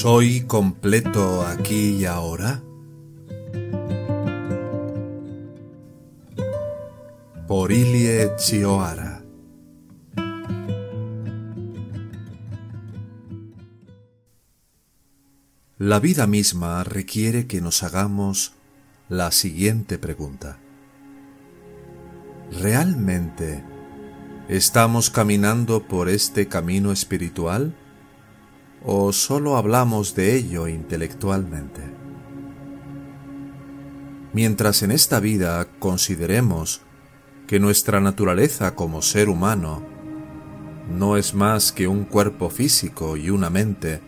¿Soy completo aquí y ahora? Por Ilie Chioara La vida misma requiere que nos hagamos la siguiente pregunta. ¿Realmente estamos caminando por este camino espiritual? o solo hablamos de ello intelectualmente? Mientras en esta vida consideremos que nuestra naturaleza como ser humano no es más que un cuerpo físico y una mente,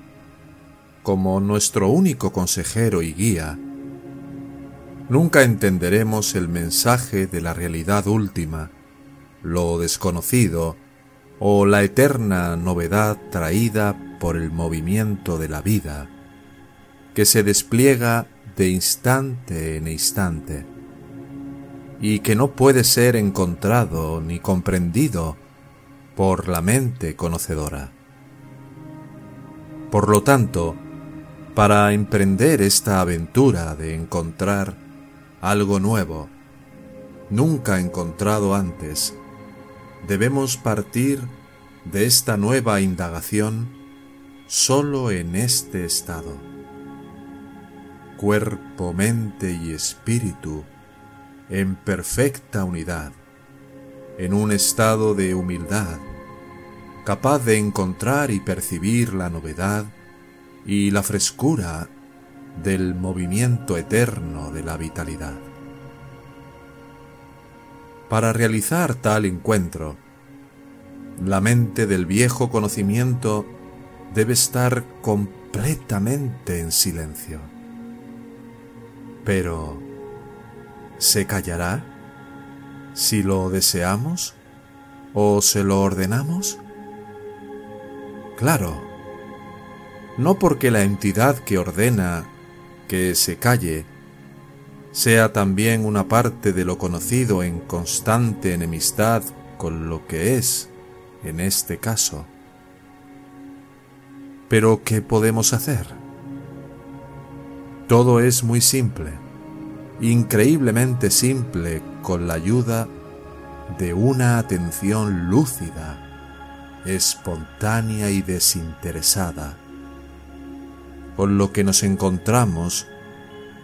como nuestro único consejero y guía, nunca entenderemos el mensaje de la realidad última, lo desconocido o la eterna novedad traída por el movimiento de la vida, que se despliega de instante en instante, y que no puede ser encontrado ni comprendido por la mente conocedora. Por lo tanto, para emprender esta aventura de encontrar algo nuevo, nunca encontrado antes, debemos partir de esta nueva indagación solo en este estado. Cuerpo, mente y espíritu en perfecta unidad, en un estado de humildad, capaz de encontrar y percibir la novedad y la frescura del movimiento eterno de la vitalidad. Para realizar tal encuentro, la mente del viejo conocimiento debe estar completamente en silencio. Pero, ¿se callará si lo deseamos o se lo ordenamos? Claro, no porque la entidad que ordena que se calle sea también una parte de lo conocido en constante enemistad con lo que es, en este caso, pero ¿qué podemos hacer? Todo es muy simple, increíblemente simple con la ayuda de una atención lúcida, espontánea y desinteresada, con lo que nos encontramos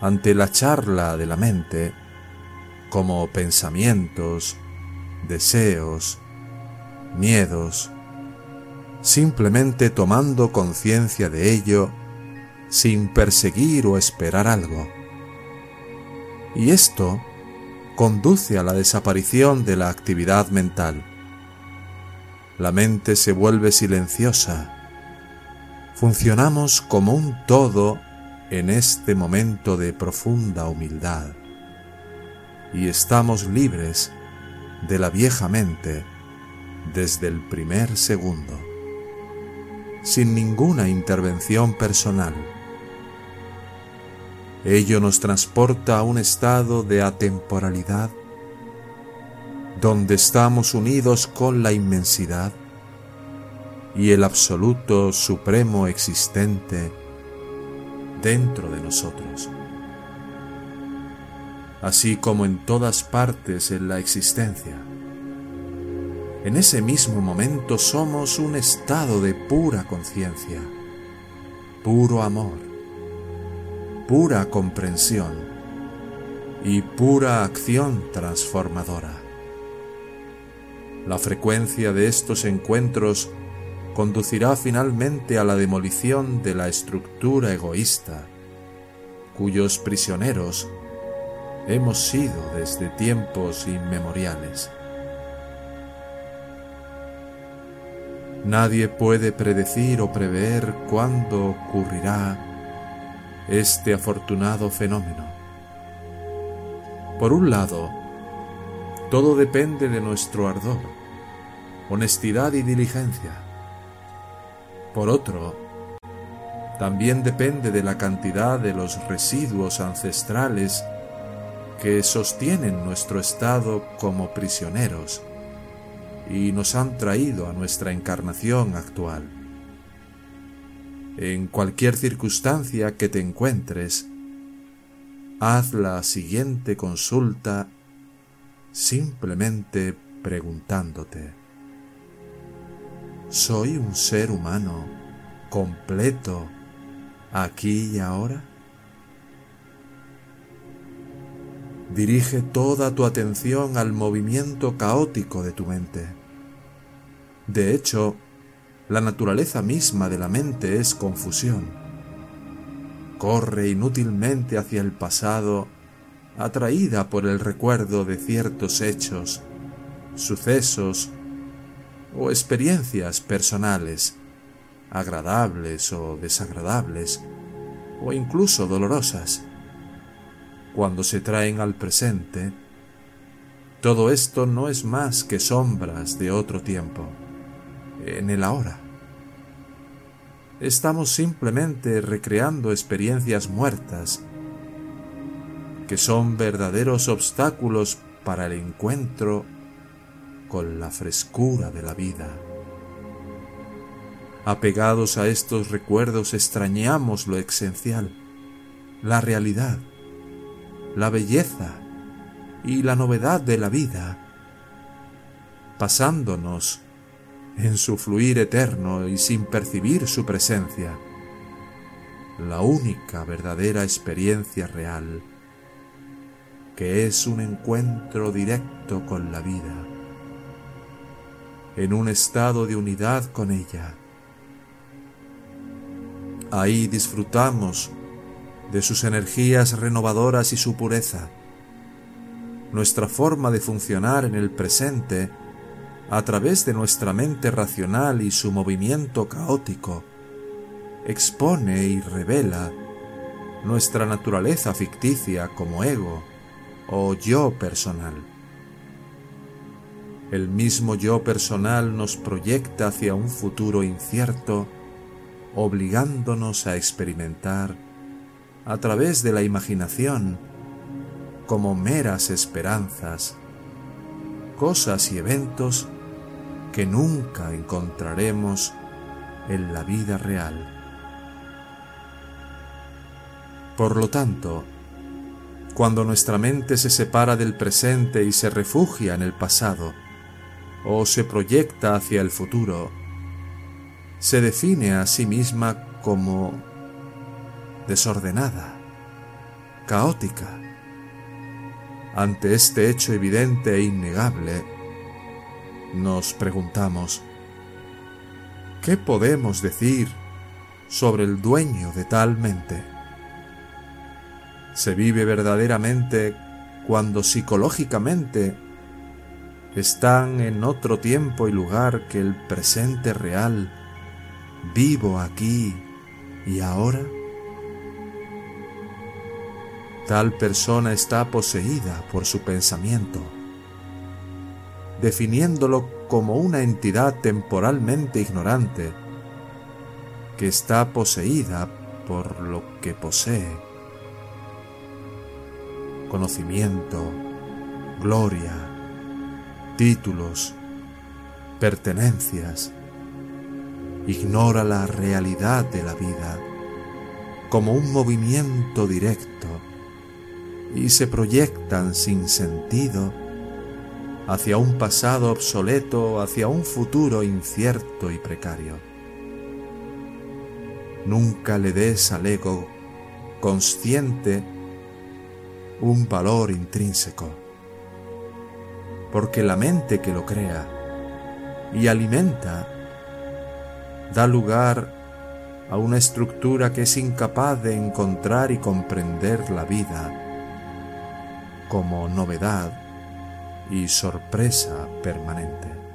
ante la charla de la mente como pensamientos, deseos, miedos, simplemente tomando conciencia de ello sin perseguir o esperar algo. Y esto conduce a la desaparición de la actividad mental. La mente se vuelve silenciosa. Funcionamos como un todo en este momento de profunda humildad. Y estamos libres de la vieja mente desde el primer segundo sin ninguna intervención personal. Ello nos transporta a un estado de atemporalidad donde estamos unidos con la inmensidad y el absoluto supremo existente dentro de nosotros. Así como en todas partes en la existencia en ese mismo momento somos un estado de pura conciencia, puro amor, pura comprensión y pura acción transformadora. La frecuencia de estos encuentros conducirá finalmente a la demolición de la estructura egoísta, cuyos prisioneros hemos sido desde tiempos inmemoriales. Nadie puede predecir o prever cuándo ocurrirá este afortunado fenómeno. Por un lado, todo depende de nuestro ardor, honestidad y diligencia. Por otro, también depende de la cantidad de los residuos ancestrales que sostienen nuestro estado como prisioneros y nos han traído a nuestra encarnación actual. En cualquier circunstancia que te encuentres, haz la siguiente consulta simplemente preguntándote, ¿soy un ser humano completo aquí y ahora? Dirige toda tu atención al movimiento caótico de tu mente. De hecho, la naturaleza misma de la mente es confusión. Corre inútilmente hacia el pasado, atraída por el recuerdo de ciertos hechos, sucesos o experiencias personales, agradables o desagradables, o incluso dolorosas cuando se traen al presente, todo esto no es más que sombras de otro tiempo, en el ahora. Estamos simplemente recreando experiencias muertas que son verdaderos obstáculos para el encuentro con la frescura de la vida. Apegados a estos recuerdos extrañamos lo esencial, la realidad, la belleza y la novedad de la vida, pasándonos en su fluir eterno y sin percibir su presencia, la única verdadera experiencia real, que es un encuentro directo con la vida, en un estado de unidad con ella. Ahí disfrutamos de sus energías renovadoras y su pureza. Nuestra forma de funcionar en el presente, a través de nuestra mente racional y su movimiento caótico, expone y revela nuestra naturaleza ficticia como ego o yo personal. El mismo yo personal nos proyecta hacia un futuro incierto, obligándonos a experimentar a través de la imaginación como meras esperanzas, cosas y eventos que nunca encontraremos en la vida real. Por lo tanto, cuando nuestra mente se separa del presente y se refugia en el pasado, o se proyecta hacia el futuro, se define a sí misma como desordenada, caótica. Ante este hecho evidente e innegable, nos preguntamos, ¿qué podemos decir sobre el dueño de tal mente? Se vive verdaderamente cuando psicológicamente están en otro tiempo y lugar que el presente real, vivo aquí y ahora? Tal persona está poseída por su pensamiento, definiéndolo como una entidad temporalmente ignorante que está poseída por lo que posee. Conocimiento, gloria, títulos, pertenencias. Ignora la realidad de la vida como un movimiento directo y se proyectan sin sentido hacia un pasado obsoleto, hacia un futuro incierto y precario. Nunca le des al ego consciente un valor intrínseco, porque la mente que lo crea y alimenta da lugar a una estructura que es incapaz de encontrar y comprender la vida como novedad y sorpresa permanente.